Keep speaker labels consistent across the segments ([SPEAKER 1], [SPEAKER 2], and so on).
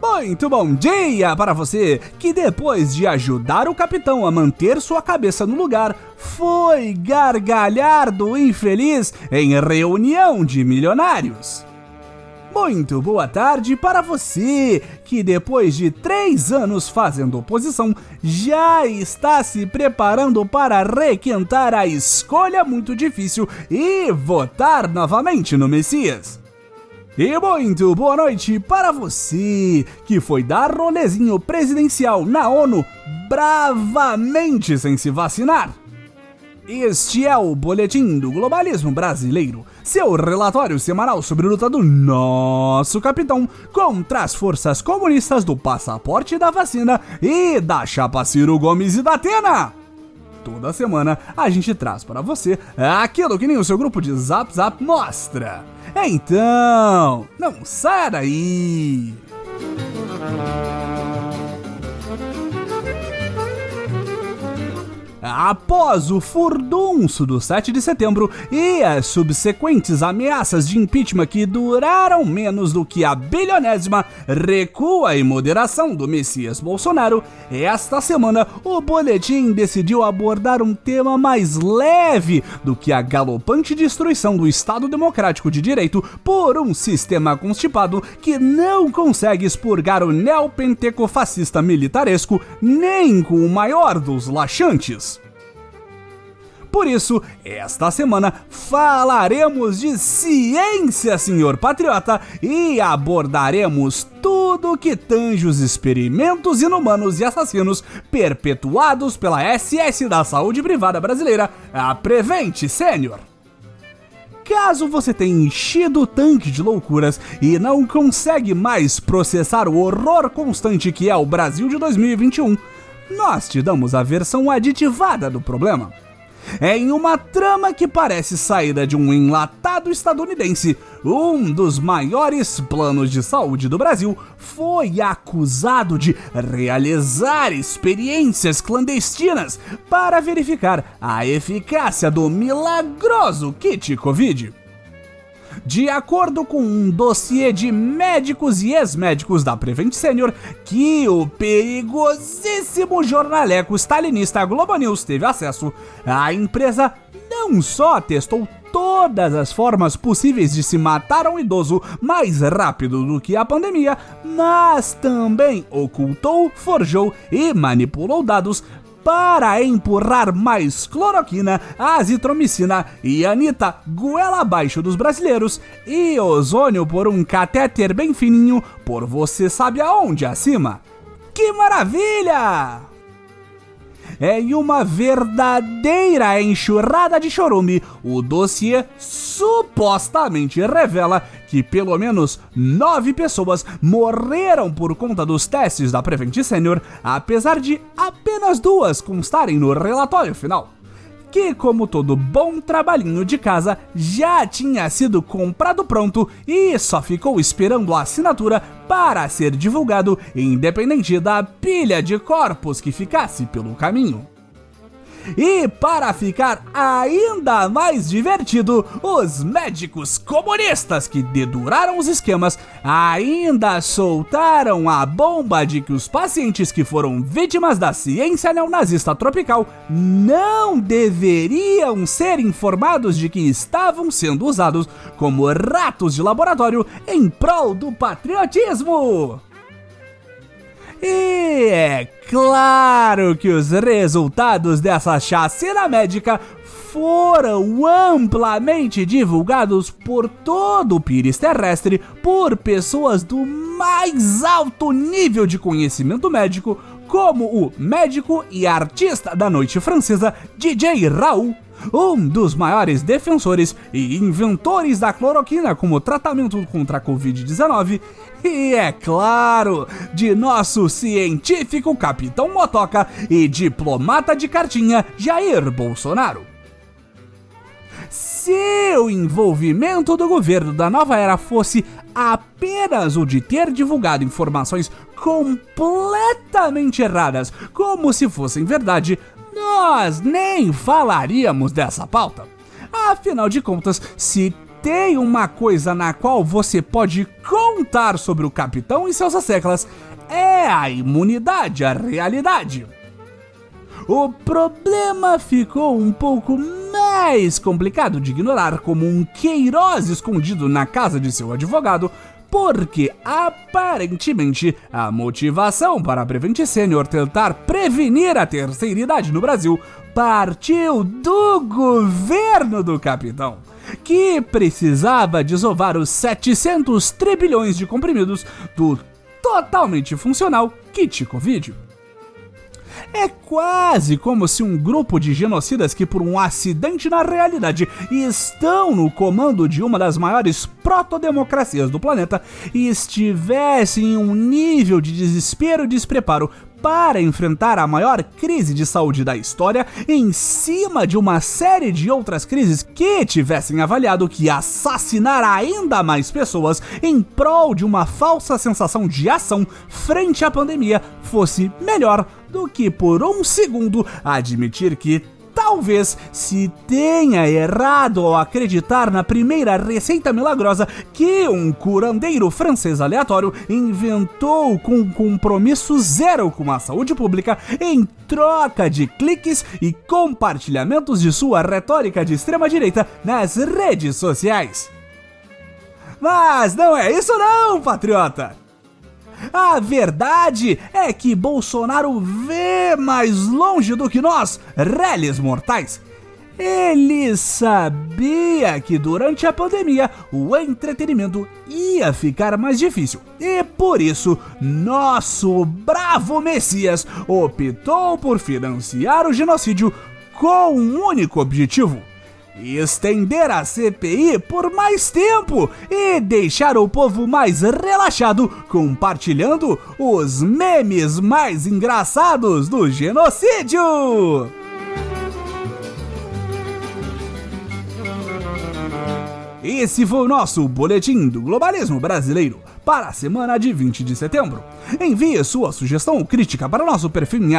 [SPEAKER 1] Muito bom dia para você que depois de ajudar o capitão a manter sua cabeça no lugar, foi gargalhar do infeliz em reunião de milionários. Muito boa tarde para você que depois de três anos fazendo oposição já está se preparando para requentar a escolha muito difícil e votar novamente no Messias. E muito boa noite para você que foi dar rolezinho presidencial na ONU bravamente sem se vacinar. Este é o Boletim do Globalismo Brasileiro, seu relatório semanal sobre a luta do nosso capitão contra as forças comunistas do passaporte da vacina e da chapa Ciro Gomes e da Atena. Toda semana a gente traz para você aquilo que nem o seu grupo de Zap Zap mostra. Então, não saia daí! Após o furdunço do 7 de setembro e as subsequentes ameaças de impeachment que duraram menos do que a bilionésima recua e moderação do Messias Bolsonaro, esta semana o boletim decidiu abordar um tema mais leve do que a galopante destruição do Estado Democrático de Direito por um sistema constipado que não consegue expurgar o neopentecofascista militaresco nem com o maior dos laxantes. Por isso, esta semana falaremos de ciência, senhor patriota, e abordaremos tudo que tange os experimentos inumanos e assassinos perpetuados pela SS da Saúde Privada Brasileira, a Prevent Senior. Caso você tenha enchido o tanque de loucuras e não consegue mais processar o horror constante que é o Brasil de 2021, nós te damos a versão aditivada do problema é em uma trama que parece saída de um enlatado estadunidense. Um dos maiores planos de saúde do Brasil foi acusado de realizar experiências clandestinas para verificar a eficácia do milagroso kit Covid. De acordo com um dossiê de médicos e ex-médicos da Prevent Senior, que o perigosíssimo jornaleco stalinista Globo News teve acesso, a empresa não só testou todas as formas possíveis de se matar um idoso mais rápido do que a pandemia, mas também ocultou, forjou e manipulou dados para empurrar mais cloroquina, azitromicina e anita goela abaixo dos brasileiros e ozônio por um catéter bem fininho por você sabe aonde acima. Que maravilha! É em uma verdadeira enxurrada de chorume. O dossiê supostamente revela que pelo menos nove pessoas morreram por conta dos testes da Prevent Senior, apesar de apenas duas constarem no relatório final que, como todo bom trabalhinho de casa, já tinha sido comprado pronto e só ficou esperando a assinatura para ser divulgado, independente da pilha de corpos que ficasse pelo caminho. E para ficar ainda mais divertido, os médicos comunistas que deduraram os esquemas ainda soltaram a bomba de que os pacientes que foram vítimas da ciência neonazista tropical não deveriam ser informados de que estavam sendo usados como ratos de laboratório em prol do patriotismo. E é claro que os resultados dessa chacina médica foram amplamente divulgados por todo o pires terrestre por pessoas do mais alto nível de conhecimento médico, como o médico e artista da noite francesa DJ Raul um dos maiores defensores e inventores da cloroquina como tratamento contra a Covid-19, e é claro, de nosso científico Capitão Motoca e diplomata de cartinha Jair Bolsonaro. Se o envolvimento do governo da nova era fosse apenas o de ter divulgado informações completamente erradas, como se fossem verdade, nós nem falaríamos dessa pauta. Afinal de contas, se tem uma coisa na qual você pode contar sobre o capitão e seus asseclas, é a imunidade à realidade. O problema ficou um pouco mais complicado de ignorar como um Queiroz escondido na casa de seu advogado, porque aparentemente a motivação para a Prevent Senior tentar prevenir a terceira idade no Brasil partiu do governo do capitão, que precisava desovar os 700 trilhões de comprimidos do totalmente funcional kit Covid. É quase como se um grupo de genocidas que, por um acidente na realidade, estão no comando de uma das maiores protodemocracias do planeta estivessem em um nível de desespero e despreparo para enfrentar a maior crise de saúde da história, em cima de uma série de outras crises que tivessem avaliado que assassinar ainda mais pessoas em prol de uma falsa sensação de ação frente à pandemia fosse melhor do que por um segundo admitir que talvez se tenha errado ao acreditar na primeira receita milagrosa que um curandeiro francês aleatório inventou com compromisso zero com a saúde pública em troca de cliques e compartilhamentos de sua retórica de extrema-direita nas redes sociais. Mas não é isso não, patriota! A verdade é que Bolsonaro vê mais longe do que nós, réis mortais. Ele sabia que durante a pandemia o entretenimento ia ficar mais difícil e por isso nosso bravo Messias optou por financiar o genocídio com um único objetivo: estender a CPI por mais tempo e deixar o povo mais relaxado compartilhando os memes mais engraçados do genocídio. Esse foi o nosso boletim do globalismo brasileiro para a semana de 20 de setembro. Envie sua sugestão ou crítica para o nosso perfil em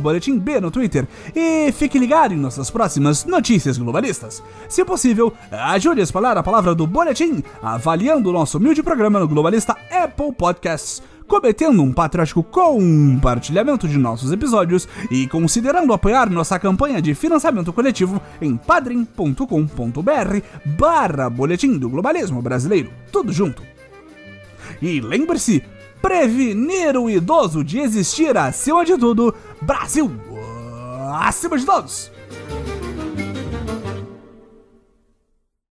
[SPEAKER 1] boletimb no Twitter e fique ligado em nossas próximas notícias globalistas. Se possível, ajude a espalhar a palavra do boletim avaliando o nosso humilde programa no Globalista Apple Podcasts cometendo um patriótico compartilhamento de nossos episódios e considerando apoiar nossa campanha de financiamento coletivo em padrim.com.br barra Boletim do Globalismo Brasileiro. Tudo junto. E lembre-se, prevenir o idoso de existir acima de tudo, Brasil acima de todos!